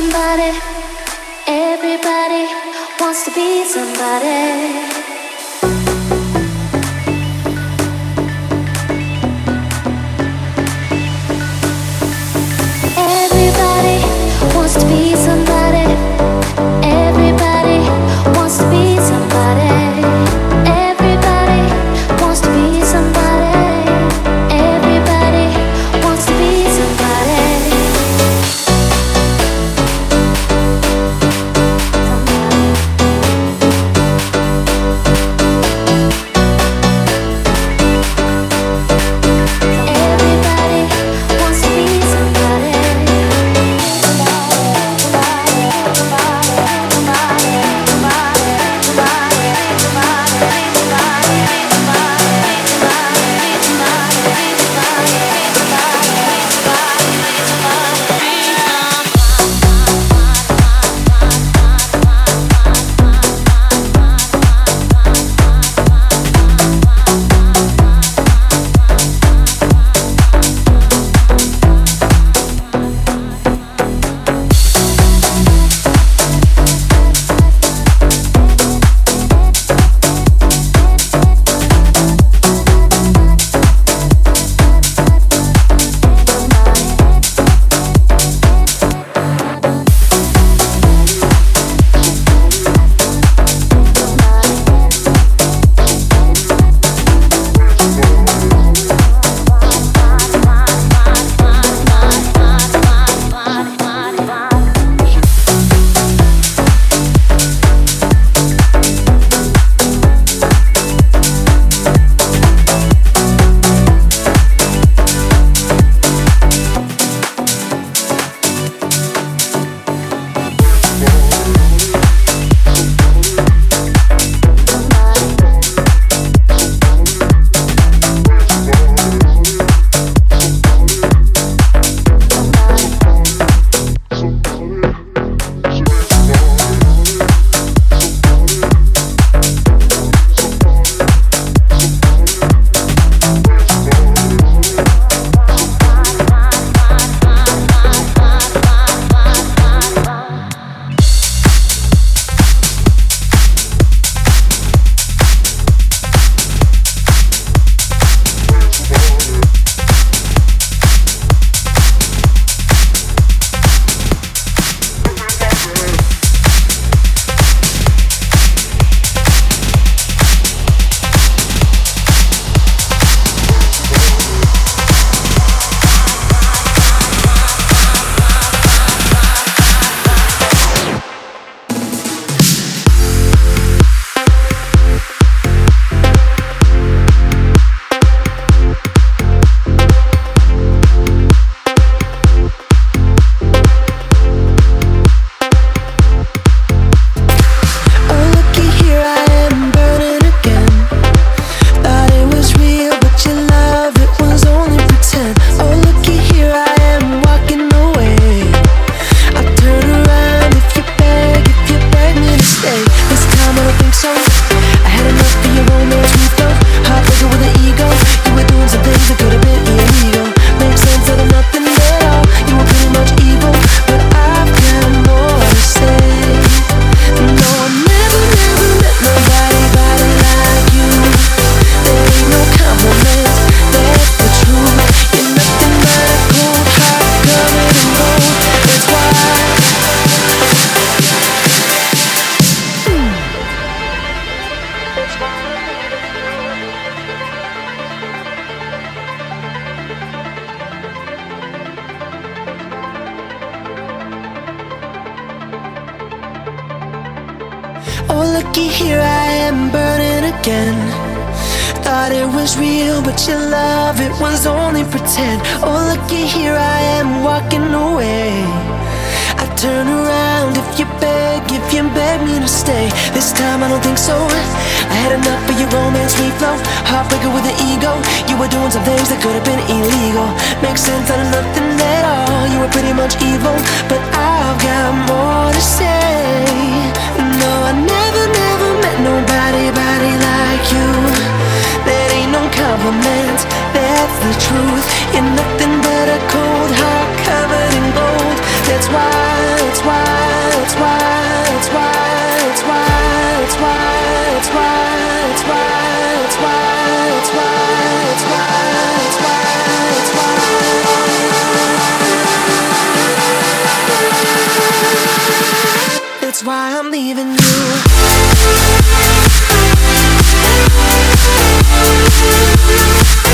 somebody. Everybody wants to be somebody. Oh, looky here, I am burning again. Thought it was real, but your love, it was only pretend. Oh, looky here, I am walking away. I turn around if you beg, if you beg me to stay. This time I don't think so. I had enough of your romance, we flow. Heartbreaker with an ego. You were doing some things that could have been illegal. Makes sense out of nothing at all. You were pretty much evil, but I've got more to say know I never, never met nobody, body like you. That ain't no compliment, that's the truth. You're nothing but a cold heart covered in gold. That's why, it's why, it's why, it's why, it's why, it's why, why, why, why, why. Música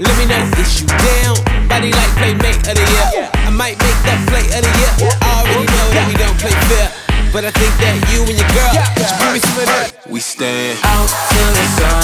Let me not get you down. Body like playmate of the year. I might make that play of the year. I already know that we don't play fair. But I think that you and your girl, you bring me some of that. We stand out to the sun.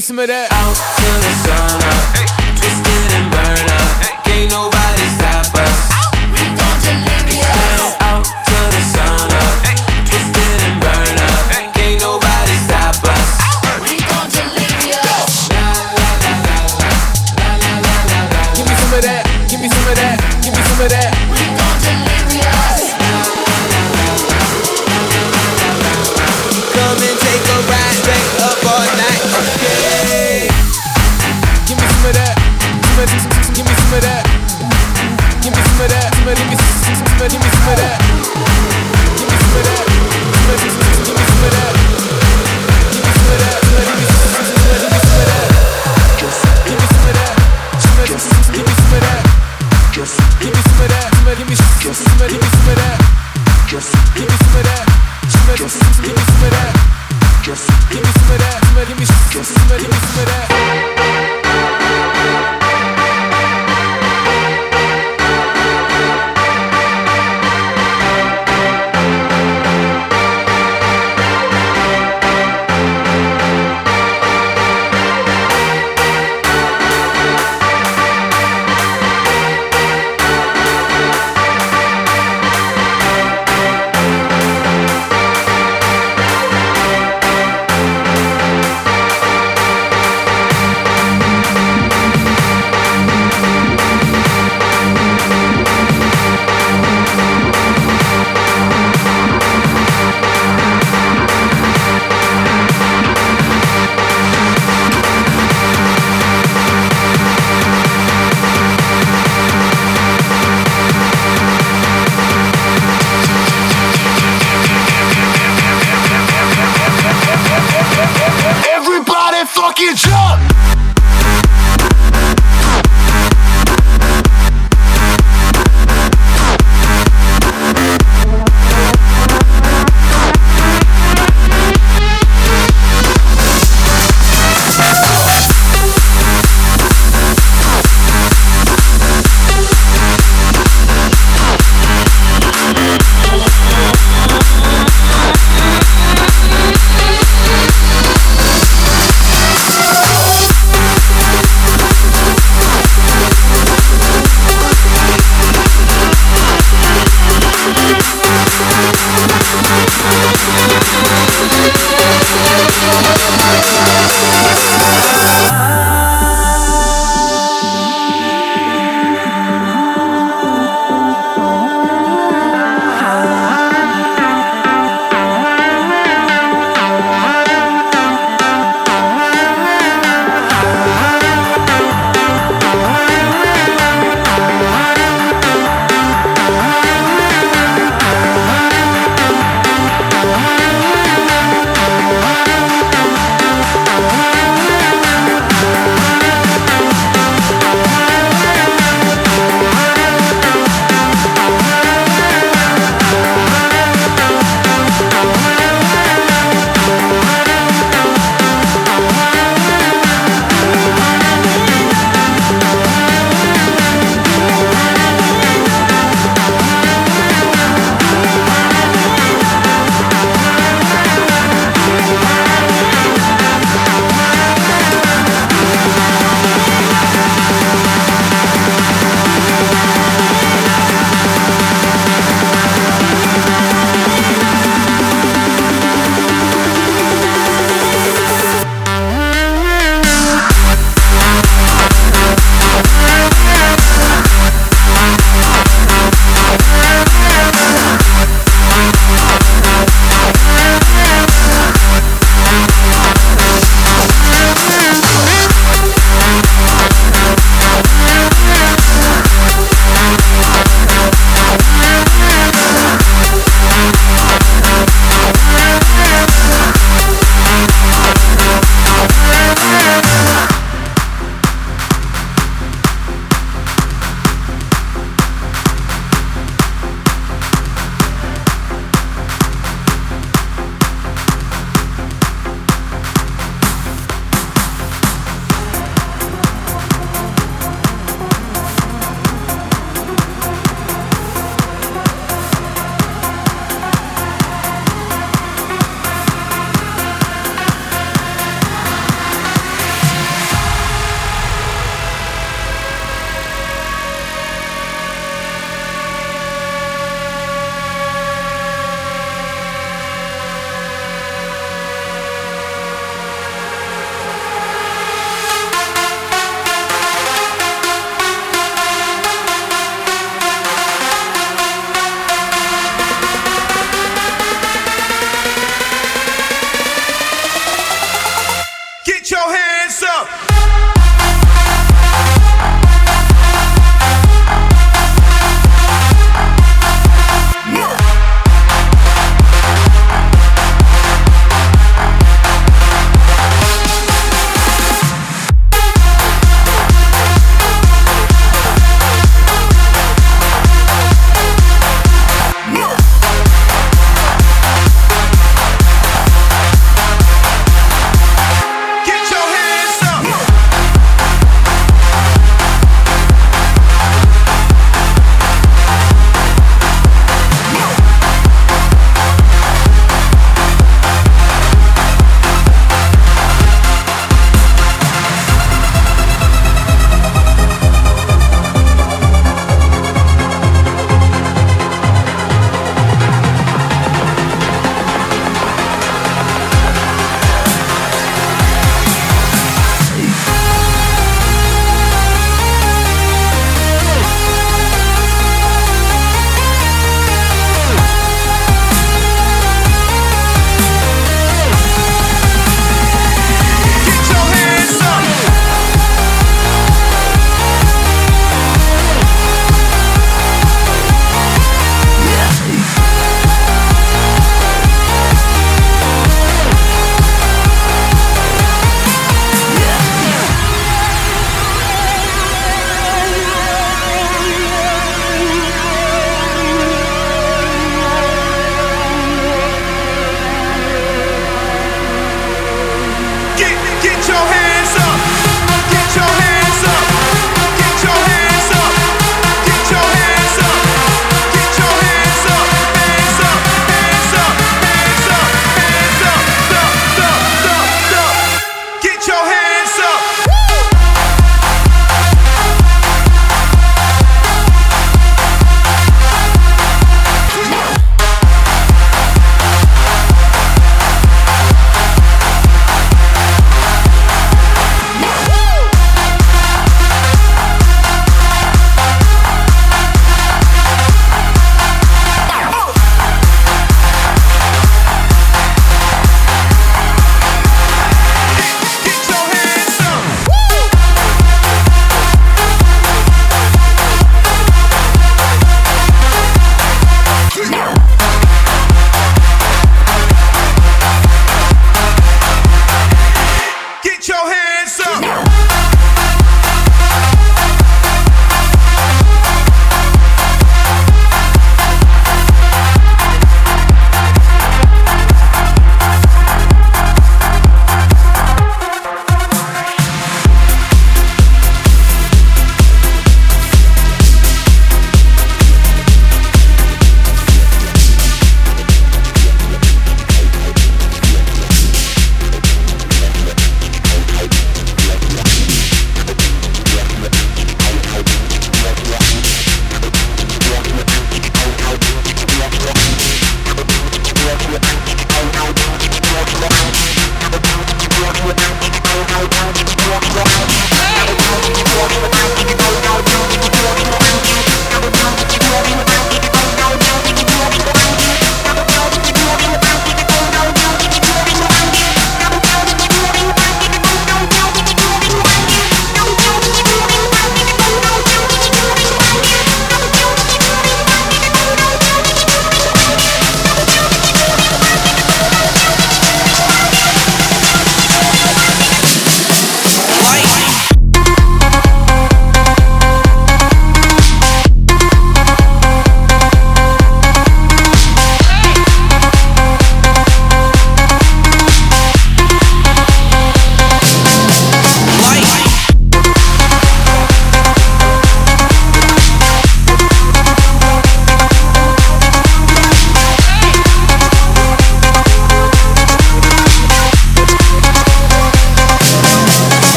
give me some of that. Out to the sun. Hey. fucking jump!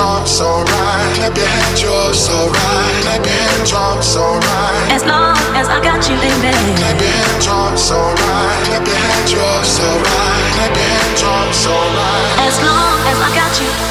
Drums alright. Clap your hands, alright. Clap your hands, drums alright. As long as I got you, baby. Clap your hands, drums alright. Clap your hands. Clap your hands, drums alright. As long as I got you.